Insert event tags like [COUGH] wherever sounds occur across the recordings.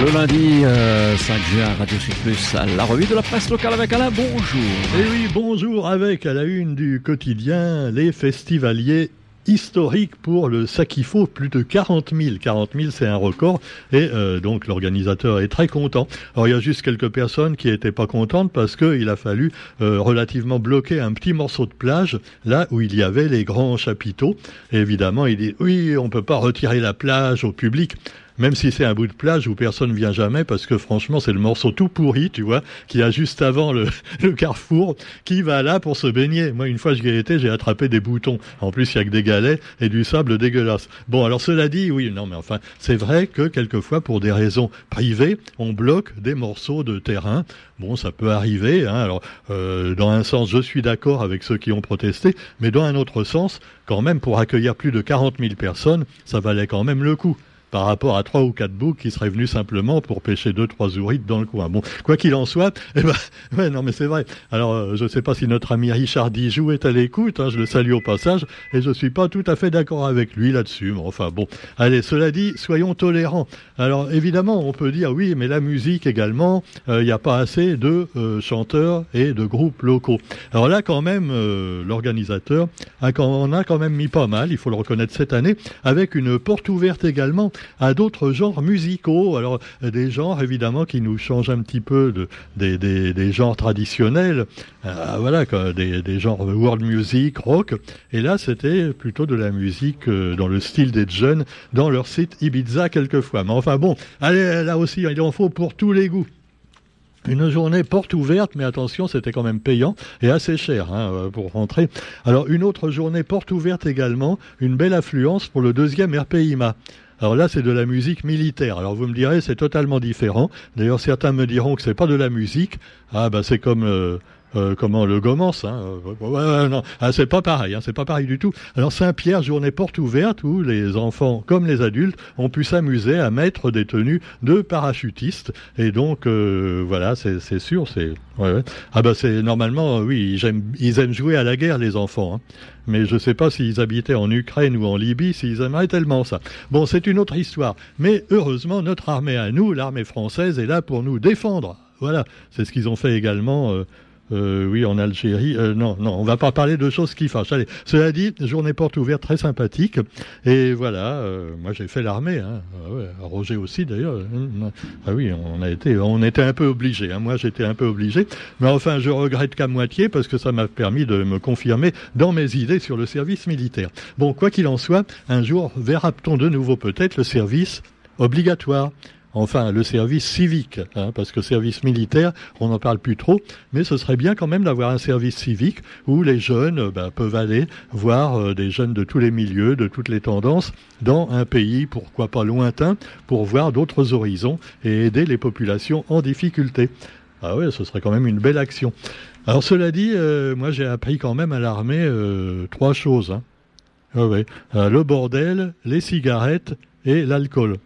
Le lundi 5 euh, juin, Radio Sud la revue de la presse locale avec Alain, bonjour. Et eh oui, bonjour avec à la une du quotidien les festivaliers historiques pour le Sakifo, plus de 40 000. 40 000, c'est un record. Et euh, donc, l'organisateur est très content. Alors, il y a juste quelques personnes qui n'étaient pas contentes parce qu'il a fallu euh, relativement bloquer un petit morceau de plage, là où il y avait les grands chapiteaux. évidemment, il dit, oui, on peut pas retirer la plage au public même si c'est un bout de plage où personne vient jamais, parce que franchement, c'est le morceau tout pourri, tu vois, qui a juste avant le, [LAUGHS] carrefour, qui va là pour se baigner. Moi, une fois, je été, j'ai attrapé des boutons. En plus, il y a que des galets et du sable dégueulasse. Bon, alors cela dit, oui, non, mais enfin, c'est vrai que quelquefois, pour des raisons privées, on bloque des morceaux de terrain. Bon, ça peut arriver. Hein. Alors, euh, dans un sens, je suis d'accord avec ceux qui ont protesté, mais dans un autre sens, quand même, pour accueillir plus de 40 000 personnes, ça valait quand même le coup par rapport à trois ou quatre boucs qui seraient venus simplement pour pêcher deux trois ourites dans le coin. Bon, quoi qu'il en soit, [LAUGHS] eh ben, ouais, non mais c'est vrai. Alors, euh, je ne sais pas si notre ami Richard Dijou est à l'écoute. Hein, je le salue au passage et je suis pas tout à fait d'accord avec lui là-dessus. Mais enfin bon, allez, cela dit, soyons tolérants. Alors évidemment, on peut dire oui, mais la musique également, euh, il n'y a pas assez de euh, chanteurs et de groupes locaux. Alors là, quand même, l'organisateur a, on a quand même mis pas mal. Il faut le reconnaître cette année, avec une porte ouverte également à d'autres genres musicaux. Alors des genres évidemment qui nous changent un petit peu de, des, genres traditionnels, euh, voilà, des genres world music, rock. Et là, c'était plutôt de la musique euh, dans le style des jeunes, dans leur site Ibiza quelquefois. Mais enfin bon, allez, là aussi, il en faut pour tous les goûts. Une journée porte ouverte, mais attention, c'était quand même payant et assez cher hein, euh, pour rentrer. Alors une autre journée porte ouverte également, une belle affluence pour le deuxième RPIMA. Alors là, c'est de la musique militaire. Alors vous me direz, c'est totalement différent. D'ailleurs, certains me diront que c'est pas de la musique. Ah bah c'est comme euh, euh, comment le Gomance, hein. Euh, non, ah, c'est pas pareil, hein, c'est pas pareil du tout. Alors Saint-Pierre, journée porte ouverte où les enfants comme les adultes ont pu s'amuser à mettre des tenues de parachutistes et donc voilà, c'est sûr, c'est ouais, ouais. ah bah c'est normalement oui, ils aiment, ils aiment jouer à la guerre les enfants. Hein mais je sais pas s'ils habitaient en Ukraine ou en Libye, s'ils aimeraient tellement ça. Bon, c'est une autre histoire. Mais heureusement, notre armée à nous, l'armée française, est là pour nous défendre. Voilà, c'est ce qu'ils ont fait également euh, euh, oui, en Algérie. Euh, non, non, on va pas parler de choses qui fâchent. Allez, cela dit, journée porte ouverte très sympathique. Et voilà, euh, moi j'ai fait l'armée. Hein. Ah Roger aussi d'ailleurs. Ah oui, on a été, on était un peu obligé. Hein. Moi j'étais un peu obligé, mais enfin je regrette qu'à moitié parce que ça m'a permis de me confirmer dans mes idées sur le service militaire. Bon, quoi qu'il en soit, un jour verra-t-on de nouveau peut-être le service obligatoire? Enfin le service civique, hein, parce que service militaire, on n'en parle plus trop, mais ce serait bien quand même d'avoir un service civique où les jeunes euh, bah, peuvent aller voir euh, des jeunes de tous les milieux, de toutes les tendances, dans un pays, pourquoi pas lointain, pour voir d'autres horizons et aider les populations en difficulté. Ah ouais, ce serait quand même une belle action. Alors cela dit, euh, moi j'ai appris quand même à l'armée trois choses. Hein. Ah ouais. le bordel, les cigarettes et l'alcool.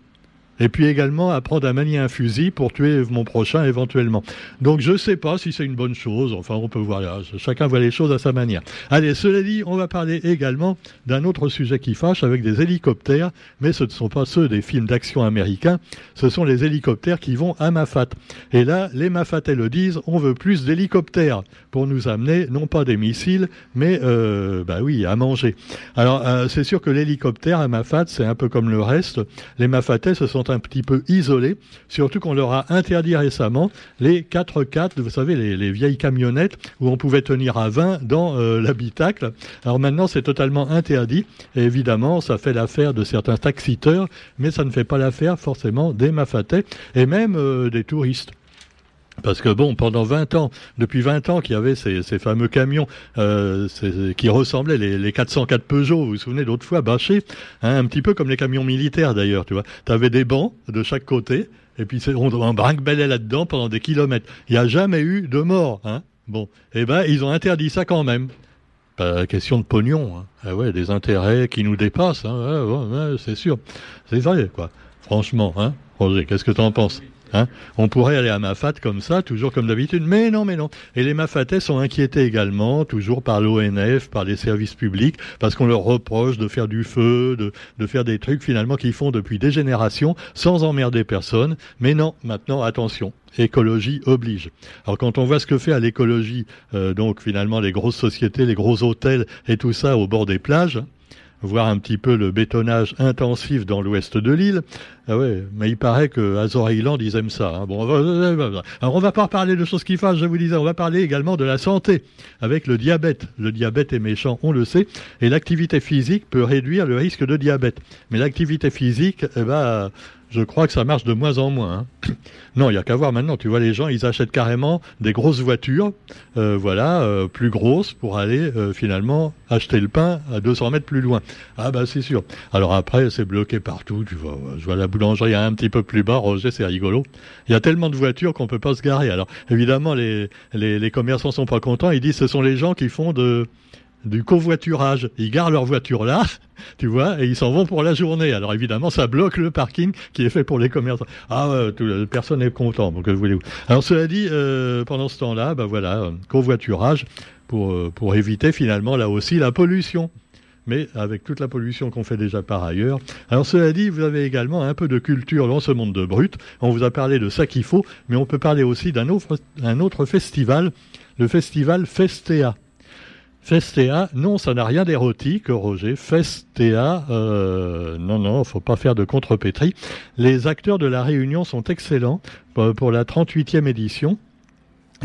Et puis également apprendre à manier un fusil pour tuer mon prochain éventuellement. Donc je ne sais pas si c'est une bonne chose. Enfin, on peut voir. Chacun voit les choses à sa manière. Allez, cela dit, on va parler également d'un autre sujet qui fâche avec des hélicoptères, mais ce ne sont pas ceux des films d'action américains. Ce sont les hélicoptères qui vont à Mafat. Et là, les Mafatais le disent, on veut plus d'hélicoptères pour nous amener non pas des missiles, mais euh, bah oui, à manger. Alors euh, c'est sûr que l'hélicoptère à Mafat, c'est un peu comme le reste. Les Mafatais se sont un petit peu isolés, surtout qu'on leur a interdit récemment les 4x4, vous savez, les, vieilles camionnettes où on pouvait tenir à 20 dans euh, l'habitacle. Alors maintenant, c'est totalement interdit. Et évidemment, ça fait l'affaire de certains taxiteurs, mais ça ne fait pas l'affaire forcément des mafatais et même euh, des touristes. Parce que bon, pendant 20 ans, depuis 20 ans qu'il y avait ces, fameux camions euh, qui ressemblaient les, les 404 Peugeot, vous vous souvenez d'autres fois, bâchés, hein, un petit peu comme les camions militaires d'ailleurs, tu vois. Tu des bancs de chaque côté, et puis on, on brinque-ballait là-dedans pendant des kilomètres. Il n'y a jamais eu de mort, hein. Bon, eh ben ils ont interdit ça quand même. Pas question de pognon, hein. Ah ouais, des intérêts qui nous dépassent, hein. c'est sûr. C'est vrai, quoi. Franchement, hein. Roger, qu'est-ce que tu en penses? Hein. On pourrait aller à Mafat comme ça, toujours comme d'habitude, mais non, mais non. Et les Mafatais sont inquiétés également, toujours par l'ONF, par les services publics, parce qu'on leur reproche de faire du feu, de, faire des trucs finalement qu'ils font depuis des générations sans emmerder personne. Mais non, maintenant, attention, écologie oblige. Alors quand on voit ce que fait à l'écologie, euh, donc finalement les grosses sociétés, les gros hôtels et tout ça au bord des plages, voir un petit peu le bétonnage intensif dans l'ouest de l'île. Ah ouais, mais il paraît que Azor Island, ils aiment ça. Hein. Bon, alors on va pas parler de choses qui fâchent, je vous disais, on va parler également de la santé, avec le diabète. Le diabète est méchant, on le sait, et l'activité physique peut réduire le risque de diabète. Mais l'activité physique, eh ben, je crois que ça marche de moins en moins. Hein. [CLEARS THROAT] Non, il y a qu'à voir maintenant. Tu vois, les gens, ils achètent carrément des grosses voitures, euh, voilà, euh, plus grosses pour aller euh, finalement acheter le pain à 200 mètres plus loin. Ah bah c'est sûr. Alors après, c'est bloqué partout. Tu vois, je vois la boulangerie un petit peu plus bas. Roger, c'est rigolo. Il y a tellement de voitures qu'on peut pas se garer. Alors évidemment, les, les, les commerçants sont pas contents. Ils disent ce sont les gens qui font de du covoiturage. Ils garent leur voiture là, [LAUGHS] tu vois, et ils s'en vont pour la journée. Alors évidemment, ça bloque le parking qui est fait pour les commerçants. Ah, euh, personne n'est content. Donc voulez-vous Alors cela dit, euh, pendant ce temps-là, ben voilà, covoiturage pour euh, pour éviter finalement là aussi la pollution. Mais avec toute la pollution qu'on fait déjà par ailleurs. Alors cela dit, vous avez également un peu de culture dans ce monde de brut. On vous a parlé de ça qu'il faut, mais on peut parler aussi d'un autre, un autre festival, le festival Festea. Festea, non, ça n'a rien d'érotique, Roger. Festea, euh, non, non, faut pas faire de contrepétrie. Les acteurs de la Réunion sont excellents euh, pour la 38e édition.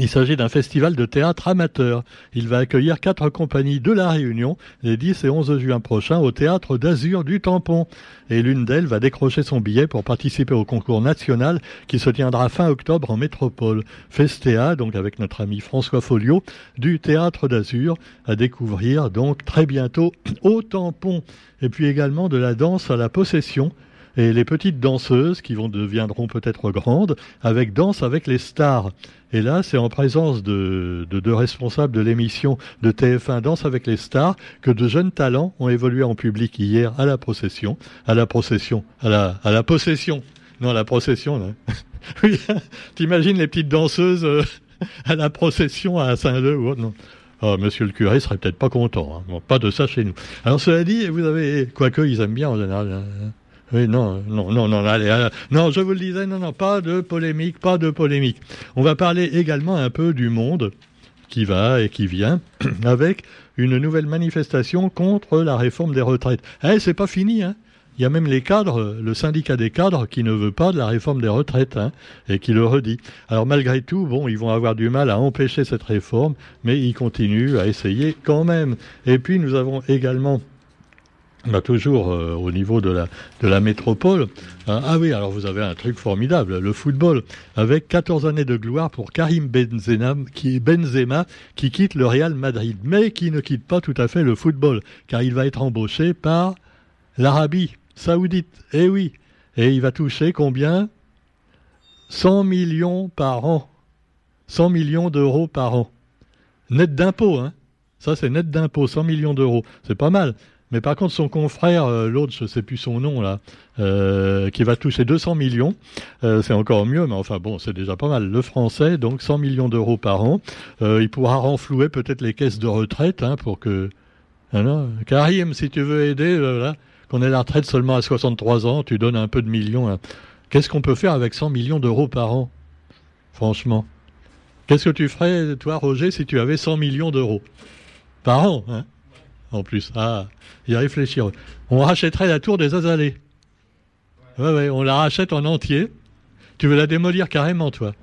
Il s'agit d'un festival de théâtre amateur. Il va accueillir quatre compagnies de la Réunion les 10 et 11 juin prochains au théâtre d'Azur du Tampon. Et l'une d'elles va décrocher son billet pour participer au concours national qui se tiendra fin octobre en métropole. Festea, donc avec notre ami François Folio, du théâtre d'Azur, à découvrir donc très bientôt au Tampon. Et puis également de la danse à la possession et les petites danseuses qui vont deviendront peut-être grandes avec Danse avec les stars. Et là, c'est en présence de, deux responsables de l'émission de TF1 Danse avec les stars que de jeunes talents ont évolué en public hier à la procession, à la procession, à la, à la possession. Non, la procession, là. [LAUGHS] oui, t'imagines les petites danseuses euh, à la procession à Saint-Leu ou non. Oh, monsieur le curé serait peut-être pas content. Hein. pas de ça chez nous. Alors cela dit, vous avez, quoique ils aiment bien en général. Hein. Oui, non, non, non, non, allez, non, je vous le disais, non, non, pas de polémique, pas de polémique. On va parler également un peu du monde qui va et qui vient [CLEARS THROAT] avec une nouvelle manifestation contre la réforme des retraites. Eh, c'est pas fini, hein. Il y a même les cadres, le syndicat des cadres qui ne veut pas de la réforme des retraites hein, et qui le redit. Alors malgré tout, bon, ils vont avoir du mal à empêcher cette réforme, mais ils continuent à essayer quand même. Et puis nous avons également bah, toujours euh, au niveau de la, de la métropole. Hein. ah oui, alors vous avez un truc formidable, le football, avec 14 années de gloire pour Karim Benzema qui, Benzema, qui quitte le Real Madrid, mais qui ne quitte pas tout à fait le football, car il va être embauché par l'Arabie saoudite. Eh oui, et il va toucher combien? 100 millions par an. 100 millions d'euros par an. Net d'impôts, hein ça, c'est net d'impôts, 100 millions d'euros. C'est pas mal. Mais par contre, son confrère, euh, l'autre, je sais plus son nom là, euh, qui va toucher 200 millions, euh, c'est encore mieux, mais enfin bon, c'est déjà pas mal. Le français, donc 100 millions d'euros par an, il pourra renflouer peut-être les caisses de retraite hein, pour que. Hein, Karim, si tu veux aider, voilà, qu'on ait la retraite seulement à 63 ans, tu donnes un peu de millions. Qu'est-ce qu'on peut faire avec 100 millions d'euros par an? Franchement. Qu'est-ce que tu ferais, toi, Roger, si tu avais 100 millions d'euros? Par an hein? En plus. Ah, y réfléchir. On rachèterait la tour des Azalées. Ouais, ouais, on la rachète en entier. Tu veux la démolir carrément, toi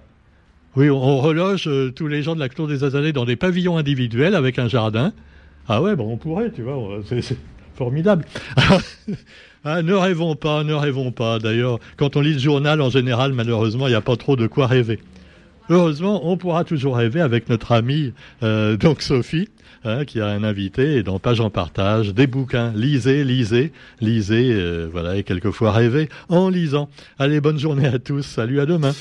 Oui, on, reloge euh, tous les gens de la tour des Azalées dans des pavillons individuels avec un jardin. Ah ouais, bon, on pourrait, tu vois, c'est formidable. [LAUGHS] ah, ne rêvons pas, ne rêvons pas. D'ailleurs, quand on lit le journal, en général, malheureusement, il n'y a pas trop de quoi rêver. Heureusement, on pourra toujours rêver avec notre amie, euh, donc Sophie, Hein, qui a un invité, et dans Page en partage, des bouquins. Lisez, lisez, lisez, euh, voilà, et quelquefois rêvez en lisant. Allez, bonne journée à tous. Salut, à demain.